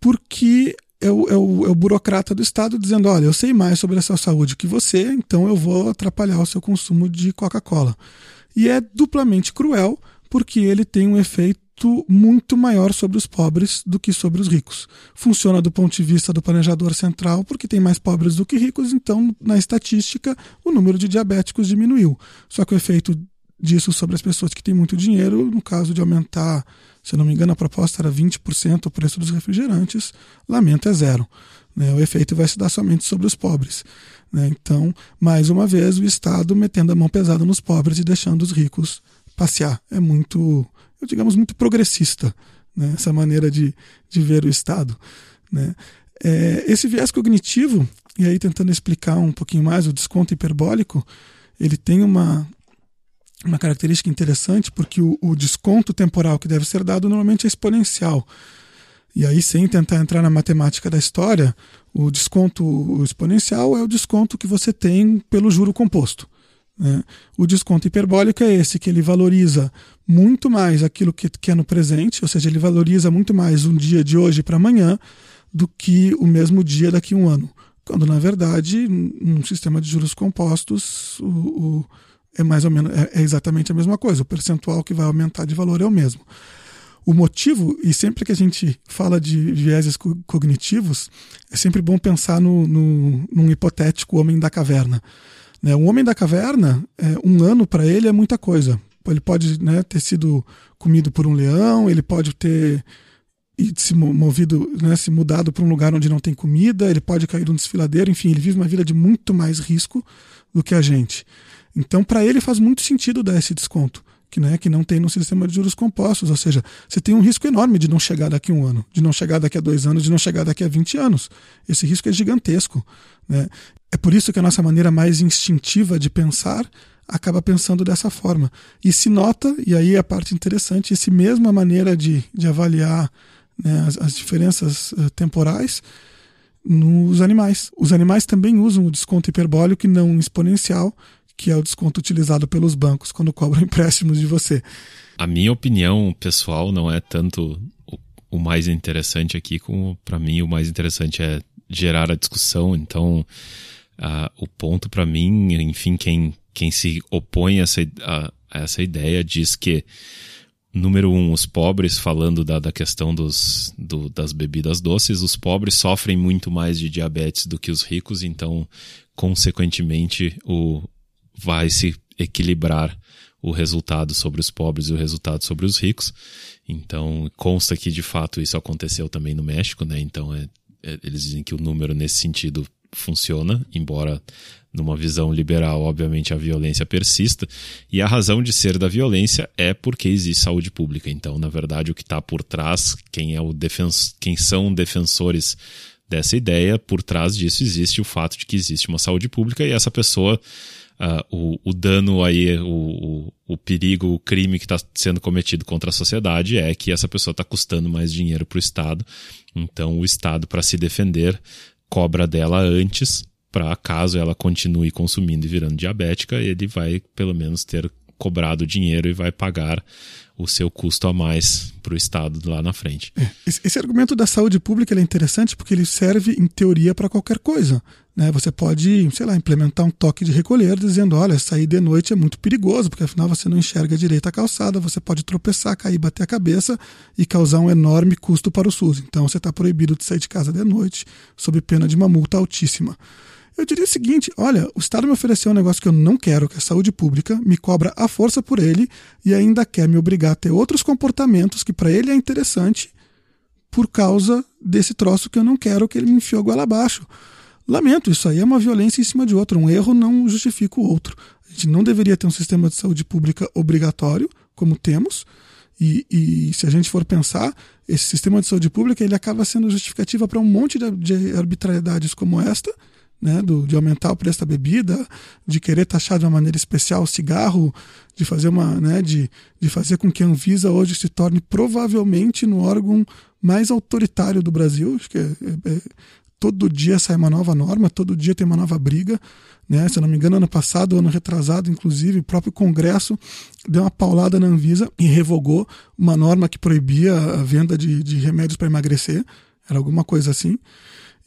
porque é o, é, o, é o burocrata do Estado dizendo: olha, eu sei mais sobre a sua saúde que você, então eu vou atrapalhar o seu consumo de Coca-Cola. E é duplamente cruel porque ele tem um efeito muito maior sobre os pobres do que sobre os ricos. Funciona do ponto de vista do planejador central, porque tem mais pobres do que ricos, então, na estatística, o número de diabéticos diminuiu. Só que o efeito disso sobre as pessoas que têm muito dinheiro, no caso de aumentar, se eu não me engano, a proposta era 20% o preço dos refrigerantes, lamento, é zero. Né? O efeito vai se dar somente sobre os pobres. Né? Então, mais uma vez, o Estado metendo a mão pesada nos pobres e deixando os ricos passear. É muito, digamos, muito progressista né? essa maneira de, de ver o Estado. Né? É, esse viés cognitivo, e aí tentando explicar um pouquinho mais o desconto hiperbólico, ele tem uma, uma característica interessante, porque o, o desconto temporal que deve ser dado normalmente é exponencial. E aí, sem tentar entrar na matemática da história, o desconto exponencial é o desconto que você tem pelo juro composto. Né? O desconto hiperbólico é esse, que ele valoriza muito mais aquilo que, que é no presente, ou seja, ele valoriza muito mais um dia de hoje para amanhã do que o mesmo dia daqui a um ano. Quando, na verdade, num sistema de juros compostos, o, o é mais ou menos é, é exatamente a mesma coisa. O percentual que vai aumentar de valor é o mesmo. O motivo, e sempre que a gente fala de vieses cognitivos, é sempre bom pensar no, no, num hipotético homem da caverna. Né? Um homem da caverna, é, um ano para ele é muita coisa. Ele pode né, ter sido comido por um leão, ele pode ter se movido, né, se mudado para um lugar onde não tem comida, ele pode cair num desfiladeiro, enfim, ele vive uma vida de muito mais risco do que a gente. Então, para ele faz muito sentido dar esse desconto, que, né, que não tem no sistema de juros compostos. Ou seja, você tem um risco enorme de não chegar daqui a um ano, de não chegar daqui a dois anos, de não chegar daqui a 20 anos. Esse risco é gigantesco. Né? É por isso que a nossa maneira mais instintiva de pensar acaba pensando dessa forma. E se nota, e aí é a parte interessante, essa mesma maneira de, de avaliar né, as, as, diferenças uh, temporais nos animais. Os animais também usam o desconto hiperbólico e não exponencial, que é o desconto utilizado pelos bancos quando cobram *laughs* empréstimos de você. A minha opinião pessoal não é tanto o, o mais interessante aqui, como para mim o mais interessante é gerar a discussão. Então, uh, o ponto para mim, enfim, quem, quem se opõe a essa, a, a essa ideia diz que número um, os pobres, falando da, da questão dos, do, das bebidas doces, os pobres sofrem muito mais de diabetes do que os ricos, então, consequentemente, o, vai se equilibrar o resultado sobre os pobres e o resultado sobre os ricos. Então, consta que de fato isso aconteceu também no México, né? Então, é, é, eles dizem que o número nesse sentido funciona, embora numa visão liberal, obviamente, a violência persista. E a razão de ser da violência é porque existe saúde pública. Então, na verdade, o que está por trás, quem, é o quem são defensores dessa ideia, por trás disso existe o fato de que existe uma saúde pública e essa pessoa uh, o, o, dano aí, o, o, o, perigo, o crime que está sendo cometido contra a sociedade é que essa pessoa está custando mais dinheiro para o Estado. Então, o Estado, para se defender, cobra dela antes, para caso ela continue consumindo e virando diabética, ele vai pelo menos ter cobrado dinheiro e vai pagar o seu custo a mais para o Estado lá na frente. É, esse argumento da saúde pública é interessante porque ele serve, em teoria, para qualquer coisa. Né? Você pode, sei lá, implementar um toque de recolher dizendo: olha, sair de noite é muito perigoso, porque afinal você não enxerga direito a calçada, você pode tropeçar, cair, bater a cabeça e causar um enorme custo para o SUS. Então você está proibido de sair de casa de noite, sob pena de uma multa altíssima. Eu diria o seguinte: olha, o Estado me ofereceu um negócio que eu não quero, que é saúde pública, me cobra a força por ele e ainda quer me obrigar a ter outros comportamentos que para ele é interessante por causa desse troço que eu não quero que ele me enfiou goela abaixo. Lamento, isso aí é uma violência em cima de outro. Um erro não justifica o outro. A gente não deveria ter um sistema de saúde pública obrigatório, como temos. E, e se a gente for pensar, esse sistema de saúde pública ele acaba sendo justificativa para um monte de, de arbitrariedades como esta, né, do, de aumentar o preço da bebida, de querer taxar de uma maneira especial o cigarro, de fazer uma, né, de, de fazer com que a Anvisa hoje se torne provavelmente no órgão mais autoritário do Brasil. Acho que é, é, é, todo dia sai uma nova norma, todo dia tem uma nova briga. Né? Se eu não me engano, ano passado, ano retrasado, inclusive, o próprio Congresso deu uma paulada na Anvisa e revogou uma norma que proibia a venda de, de remédios para emagrecer. Era alguma coisa assim.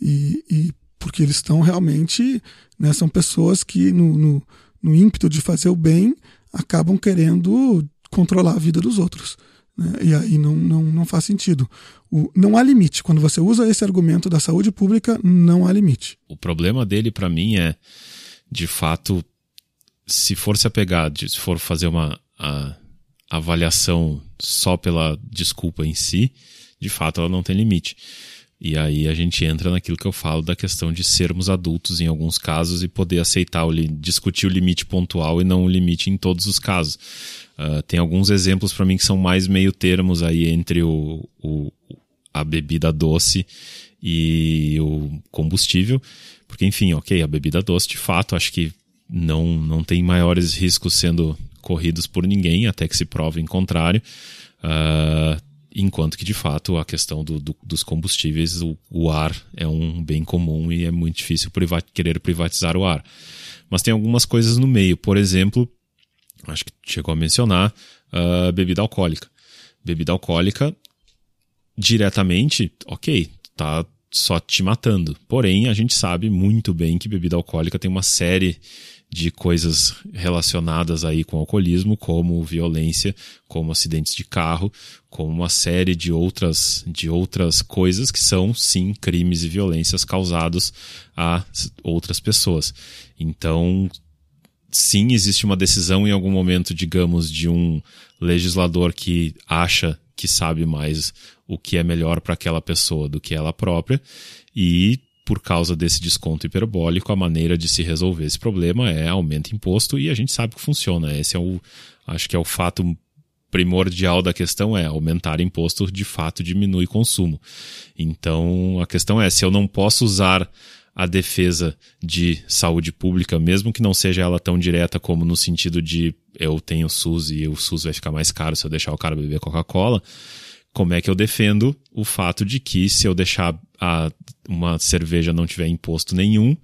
E, e porque eles estão realmente, né, são pessoas que no, no, no, ímpeto de fazer o bem acabam querendo controlar a vida dos outros. Né? E aí não, não, não faz sentido. O, não há limite. Quando você usa esse argumento da saúde pública, não há limite. O problema dele, para mim, é, de fato, se for se apegar, se for fazer uma a, avaliação só pela desculpa em si, de fato ela não tem limite. E aí a gente entra naquilo que eu falo da questão de sermos adultos em alguns casos e poder aceitar, o, discutir o limite pontual e não o limite em todos os casos. Uh, tem alguns exemplos para mim que são mais meio termos aí entre o, o, a bebida doce e o combustível. Porque, enfim, ok, a bebida doce, de fato, acho que não, não tem maiores riscos sendo corridos por ninguém, até que se prove em contrário. Uh, enquanto que de fato a questão do, do, dos combustíveis, o, o, ar é um bem comum e é muito difícil privat, querer privatizar o ar. Mas tem algumas coisas no meio, por exemplo, acho que chegou a mencionar, uh, bebida alcoólica. Bebida alcoólica, diretamente, ok, tá só te matando. Porém, a gente sabe muito bem que bebida alcoólica tem uma série de coisas relacionadas aí com alcoolismo, como violência, como acidentes de carro, como uma série de outras, de outras coisas que são, sim, crimes e violências causados a outras pessoas. Então, sim, existe uma decisão em algum momento, digamos, de um legislador que acha que sabe mais o que é melhor para aquela pessoa do que ela própria e por causa desse desconto hiperbólico, a maneira de se resolver esse problema é aumenta imposto e a gente sabe que funciona. Esse é o, acho que é o fato primordial da questão é aumentar imposto de fato diminui consumo. Então a questão é se eu não posso usar a defesa de saúde pública, mesmo que não seja ela tão direta como no sentido de eu tenho SUS e o SUS vai ficar mais caro se eu deixar o cara beber Coca-Cola, como é que eu defendo o fato de que se eu deixar a, uma cerveja não tiver imposto nenhum,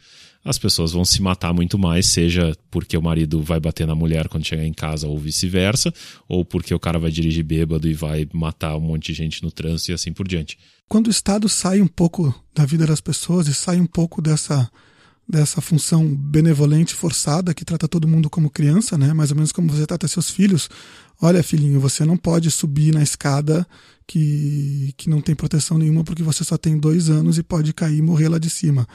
as pessoas vão se matar muito mais, seja porque o marido vai bater na mulher quando chegar em casa ou vice-versa, ou porque o cara vai dirigir bêbado e vai matar um monte de gente no trânsito e assim por diante. Quando o Estado sai um pouco da vida das pessoas e sai um pouco dessa dessa função benevolente forçada que trata todo mundo como criança, né? Mais ou menos como você trata seus filhos. Olha, filhinho, você não pode subir na escada que, que não tem proteção nenhuma porque você só tem dois anos e pode cair e morrer lá de cima.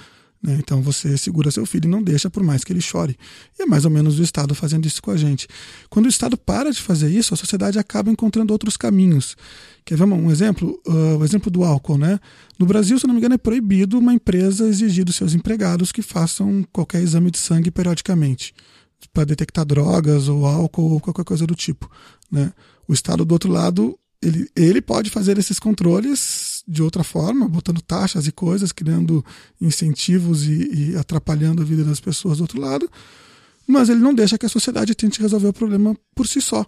Né? Então você segura seu filho e não deixa por mais que ele chore. E é mais ou menos o Estado fazendo isso com a gente. Quando o Estado para de fazer isso, a sociedade acaba encontrando outros caminhos. Quer ver um exemplo? Uh, o exemplo do álcool, né? No Brasil, se não me engano, é proibido uma empresa exigir dos seus empregados que façam qualquer exame de sangue periodicamente para detectar drogas ou álcool ou qualquer coisa do tipo. Né? O Estado, do outro lado, ele, ele pode fazer esses controles de outra forma, botando taxas e coisas, criando incentivos e, e, atrapalhando a vida das pessoas do outro lado, mas ele não deixa que a sociedade tente resolver o problema por si só,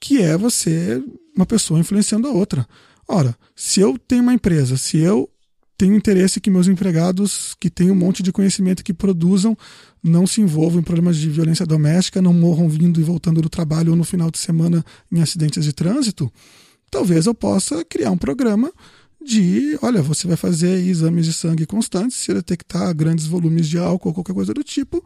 que é você, uma pessoa influenciando a outra. Ora, se eu tenho uma empresa, se eu tenho interesse que meus empregados, que têm um monte de conhecimento, que produzam, não se envolvam em problemas de violência doméstica, não morram vindo e voltando do trabalho ou no final de semana em acidentes de trânsito, talvez eu possa criar um programa de, olha, você vai fazer exames de sangue constantes, se detectar grandes volumes de álcool ou qualquer coisa do tipo,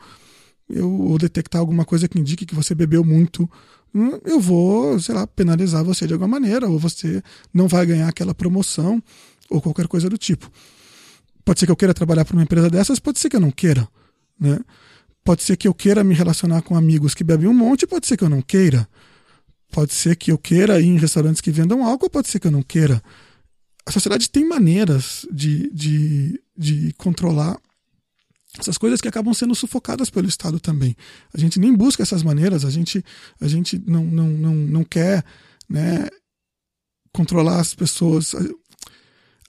eu, ou detectar alguma coisa que indique que você bebeu muito, hum, eu vou, sei lá, penalizar você de alguma maneira, ou você não vai ganhar aquela promoção, ou qualquer coisa do tipo. Pode ser que eu queira trabalhar para uma empresa dessas, pode ser que eu não queira, né? Pode ser que eu queira me relacionar com amigos que bebem um monte, pode ser que eu não queira. Pode ser que eu queira ir em restaurantes que vendam álcool, pode ser que eu não queira. A sociedade tem maneiras de, de, de controlar essas coisas que acabam sendo sufocadas pelo Estado também. A gente nem busca essas maneiras, a gente, a gente não, não, não, não quer né, controlar as pessoas.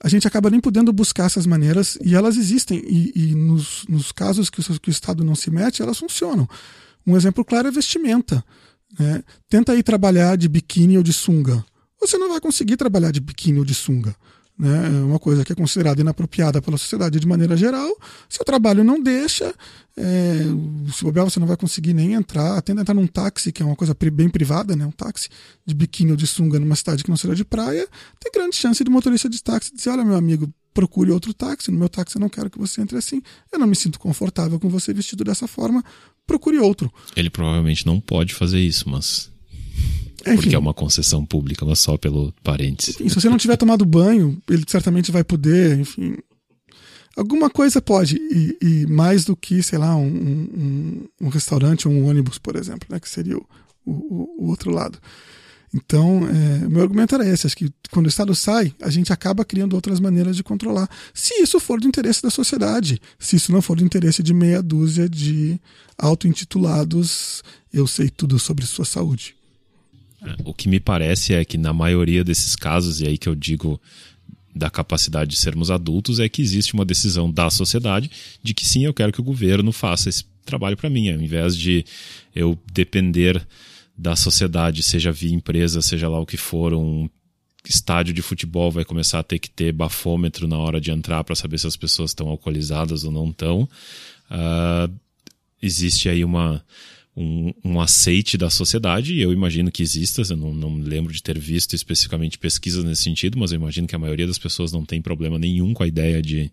A gente acaba nem podendo buscar essas maneiras e elas existem. E, e nos, nos casos que o, que o Estado não se mete, elas funcionam. Um exemplo claro é vestimenta. Né? Tenta ir trabalhar de biquíni ou de sunga. Você não vai conseguir trabalhar de biquíni ou de sunga. Né? É uma coisa que é considerada inapropriada pela sociedade de maneira geral. Seu trabalho não deixa, é, se bobear, você não vai conseguir nem entrar. Tenta entrar num táxi, que é uma coisa bem privada, né? um táxi de biquíni ou de sunga numa cidade que não seja de praia. Tem grande chance de motorista de táxi dizer: Olha, meu amigo, procure outro táxi. No meu táxi eu não quero que você entre assim. Eu não me sinto confortável com você vestido dessa forma procure outro. Ele provavelmente não pode fazer isso, mas. Enfim, porque é uma concessão pública, mas só pelo parênteses. Enfim, se você não tiver tomado banho, ele certamente vai poder, enfim. Alguma coisa pode, e, e mais do que, sei lá, um, um, um, restaurante ou um ônibus, por exemplo, né, que seria o, o, o outro lado. Então, é, meu argumento era esse: acho que quando o Estado sai, a gente acaba criando outras maneiras de controlar. Se isso for do interesse da sociedade, se isso não for do interesse de meia dúzia de auto-intitulados, eu sei tudo sobre sua saúde. O que me parece é que, na maioria desses casos, e aí que eu digo da capacidade de sermos adultos, é que existe uma decisão da sociedade de que sim, eu quero que o governo faça esse trabalho para mim, ao invés de eu depender da sociedade, seja via empresa, seja lá o que for, um estádio de futebol vai começar a ter que ter bafômetro na hora de entrar para saber se as pessoas estão alcoolizadas ou não estão. Uh, existe aí uma, um, um, aceite da sociedade, e eu imagino que exista, eu não, não lembro de ter visto especificamente pesquisas nesse sentido, mas eu imagino que a maioria das pessoas não tem problema nenhum com a ideia de,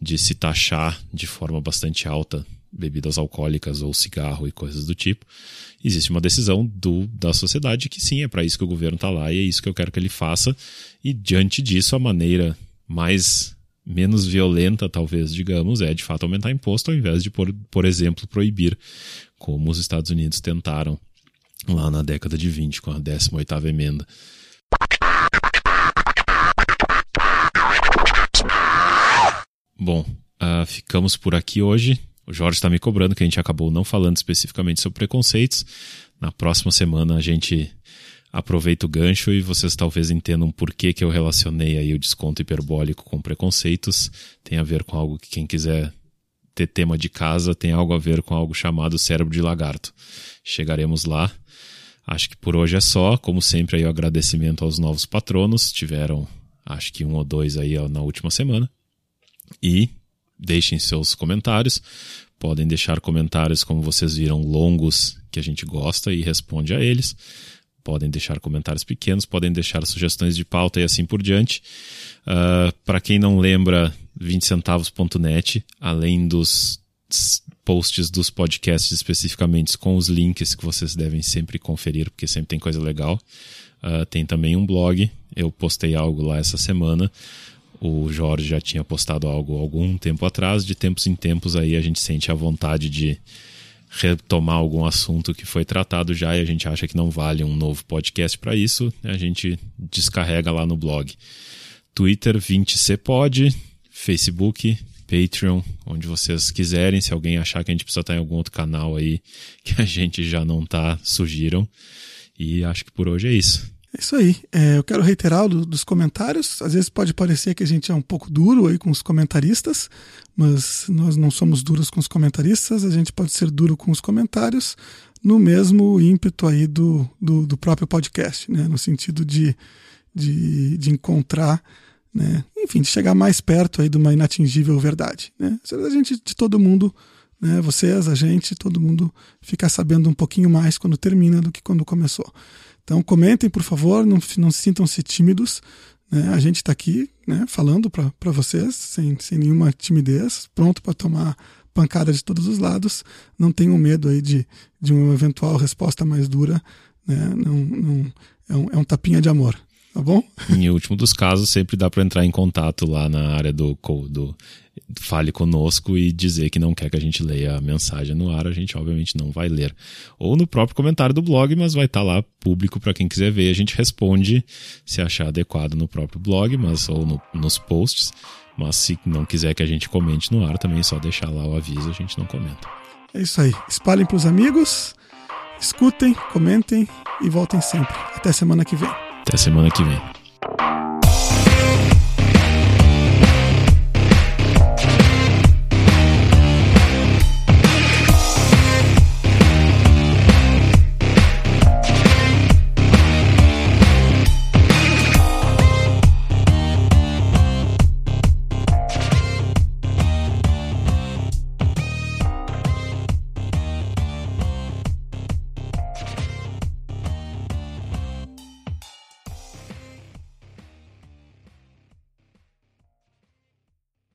de se taxar de forma bastante alta bebidas alcoólicas ou cigarro e coisas do tipo, existe uma decisão do, da sociedade que sim, é para isso que o governo está lá e é isso que eu quero que ele faça. E diante disso, a maneira mais menos violenta, talvez, digamos, é de fato aumentar imposto ao invés de, por, por exemplo, proibir, como os Estados Unidos tentaram lá na década de 20 com a 18ª emenda. Bom, uh, ficamos por aqui hoje. O Jorge está me cobrando que a gente acabou não falando especificamente sobre preconceitos. Na próxima semana a gente aproveita o gancho e vocês talvez entendam por que, que eu relacionei aí o desconto hiperbólico com preconceitos. Tem a ver com algo que quem quiser ter tema de casa tem algo a ver com algo chamado cérebro de lagarto. Chegaremos lá. Acho que por hoje é só. Como sempre, aí o agradecimento aos novos patronos. Tiveram, acho que um ou dois aí na última semana. E deixem seus comentários. Podem deixar comentários, como vocês viram, longos, que a gente gosta e responde a eles. Podem deixar comentários pequenos, podem deixar sugestões de pauta e assim por diante. Uh, Para quem não lembra, 20centavos.net, além dos posts dos podcasts especificamente com os links que vocês devem sempre conferir, porque sempre tem coisa legal. Uh, tem também um blog, eu postei algo lá essa semana. O Jorge já tinha postado algo algum tempo atrás. De tempos em tempos aí a gente sente a vontade de retomar algum assunto que foi tratado já e a gente acha que não vale um novo podcast para isso. A gente descarrega lá no blog. Twitter 20cpod, Facebook Patreon, onde vocês quiserem. Se alguém achar que a gente precisa estar em algum outro canal aí que a gente já não tá, sugiram. E acho que por hoje é isso. É isso aí. É, eu quero reiterar do, dos comentários. Às vezes pode parecer que a gente é um pouco duro aí com os comentaristas, mas nós não somos duros com os comentaristas. A gente pode ser duro com os comentários no mesmo ímpeto aí do, do, do próprio podcast, né? No sentido de, de, de encontrar né? Enfim, de chegar mais perto aí de uma inatingível verdade, né? A gente, de todo mundo, né? Vocês, a gente, todo mundo ficar sabendo um pouquinho mais quando termina do que quando começou. Então comentem, por favor, não, não sintam-se tímidos. Né? A gente está aqui né, falando para vocês, sem, sem nenhuma timidez, pronto para tomar pancada de todos os lados. Não tenham medo aí de, de uma eventual resposta mais dura. Né? Não, não, é, um, é um tapinha de amor tá bom? Em último dos casos, sempre dá para entrar em contato lá na área do, do fale conosco e dizer que não quer que a gente leia a mensagem no ar, a gente obviamente não vai ler. Ou no próprio comentário do blog, mas vai estar tá lá público para quem quiser ver. A gente responde se achar adequado no próprio blog, mas ou no, nos posts. Mas se não quiser que a gente comente no ar, também é só deixar lá o aviso, a gente não comenta. É isso aí. Espalhem para os amigos, escutem, comentem e voltem sempre. Até semana que vem. Até semana que vem.